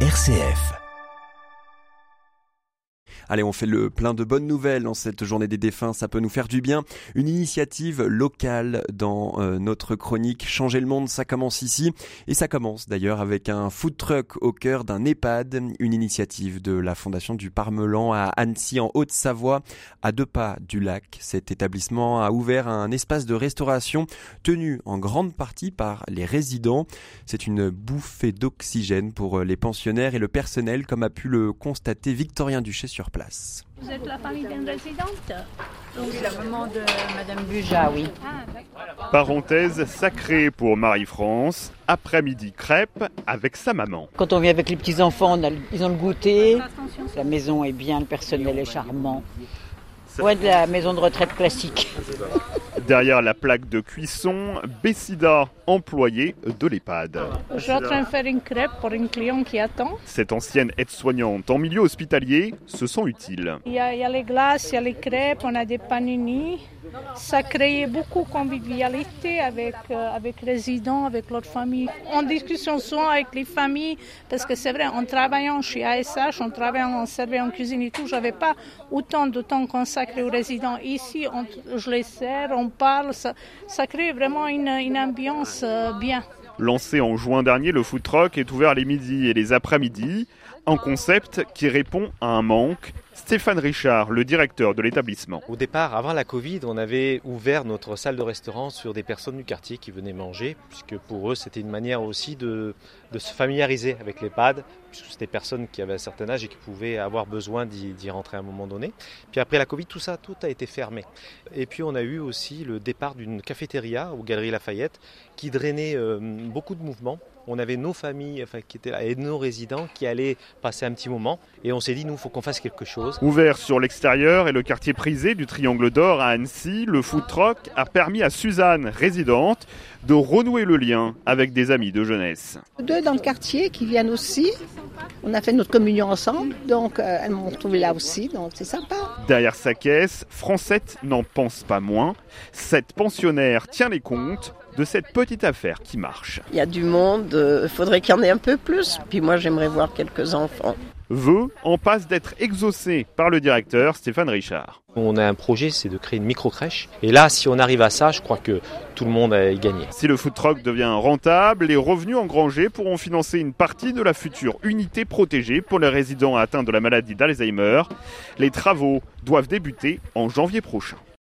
RCF. Allez, on fait le plein de bonnes nouvelles en cette journée des défunts, ça peut nous faire du bien. Une initiative locale dans euh, notre chronique Changer le monde, ça commence ici. Et ça commence d'ailleurs avec un food truck au cœur d'un EHPAD, une initiative de la Fondation du Parmelan à Annecy en Haute-Savoie, à deux pas du lac. Cet établissement a ouvert un espace de restauration tenu en grande partie par les résidents. C'est une bouffée d'oxygène pour les pensionnaires et le personnel, comme a pu le constater Victorien Duché sur place. Vous êtes la famille d'une résidente Oui, la maman de Madame Buja, oui. Ah. Parenthèse sacrée pour Marie-France, après-midi crêpe avec sa maman. Quand on vient avec les petits-enfants, on a le- ils ont le goûter. La maison est bien, le personnel est charmant. Ouais, de la maison de retraite classique. Derrière la plaque de cuisson, Bessida, employée de l'EHPAD. Je suis en train de faire une crêpe pour une cliente qui attend. Cette ancienne aide-soignante en milieu hospitalier se sent utile. Il y, a, il y a les glaces, il y a les crêpes, on a des panini. Ça créait beaucoup de convivialité avec, euh, avec les résidents, avec l'autre famille. En discussion souvent avec les familles, parce que c'est vrai, en travaillant chez ASH, en travaillant en serveur en cuisine et tout, j'avais pas autant de temps consacré aux résidents. Ici, on- je les sers, on parle, ça, ça crée vraiment une, ambiance euh, bien. Lancé en juin dernier, le food truck est ouvert les midis et les après-midi. Un concept qui répond à un manque. Stéphane Richard, le directeur de l'établissement. Au départ, avant la Covid, on avait ouvert notre salle de restaurant sur des personnes du quartier qui venaient manger, puisque pour eux, c'était une manière aussi de, se familiariser avec l'EHPAD, puisque c'était des personnes qui avaient un certain âge et qui pouvaient avoir besoin d'y d'y rentrer à un moment donné. Puis après la Covid, tout ça, tout a été fermé. Et puis on a eu aussi le départ d'une cafétéria aux Galeries Lafayette qui drainait euh, beaucoup de mouvements. On avait nos familles enfin, qui étaient là et nos résidents qui allaient passer un petit moment. Et on s'est dit, nous, il faut qu'on fasse quelque chose. Ouvert sur l'extérieur et le quartier prisé du Triangle d'Or à Annecy, le food truck a permis à Suzanne, résidente, de renouer le lien avec des amis de jeunesse. deux dans le quartier qui viennent aussi. On a fait notre communion ensemble, donc euh, elles m'ont retrouvé là aussi, donc c'est sympa. Derrière sa caisse, Francette n'en pense pas moins. Cette pensionnaire tient les comptes de cette petite affaire qui marche. Il y a du monde, il faudrait qu'il y en ait un peu plus. Puis moi, j'aimerais voir quelques enfants. Vœux en passe d'être exaucé par le directeur Stéphane Richard. On a un projet, c'est de créer une micro-crèche. Et là, si on arrive à ça, je crois que tout le monde a gagné. Si le food truck devient rentable, les revenus engrangés pourront financer une partie de la future unité protégée pour les résidents atteints de la maladie d'Alzheimer. Les travaux doivent débuter en janvier prochain.